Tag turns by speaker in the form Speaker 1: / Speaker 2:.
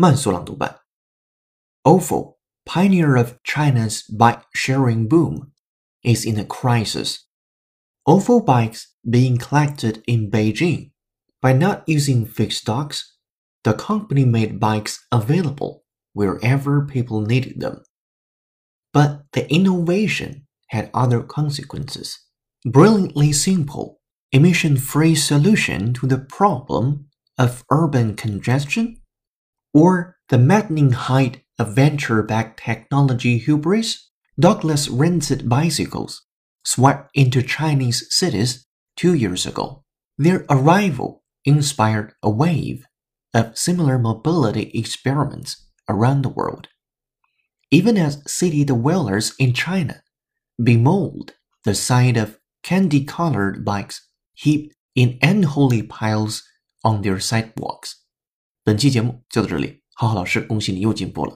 Speaker 1: 慢速朗读版。Ofo, pioneer of China's bike-sharing boom, is in a crisis. Ofo bikes being collected in Beijing. By not using fixed stocks, the company made bikes available wherever people needed them. But the innovation had other consequences. Brilliantly simple, emission free solution to the problem of urban congestion? or the maddening height of venture backed technology hubris? Dockless rented bicycles swept into Chinese cities two years ago. Their arrival inspired a wave of similar mobility experiments around the world. Even as city dwellers in China bemoaned the sight of candy colored bikes heaped in unholy piles on their sidewalks。本期节目就到这里，浩浩老师，恭喜你又进步了。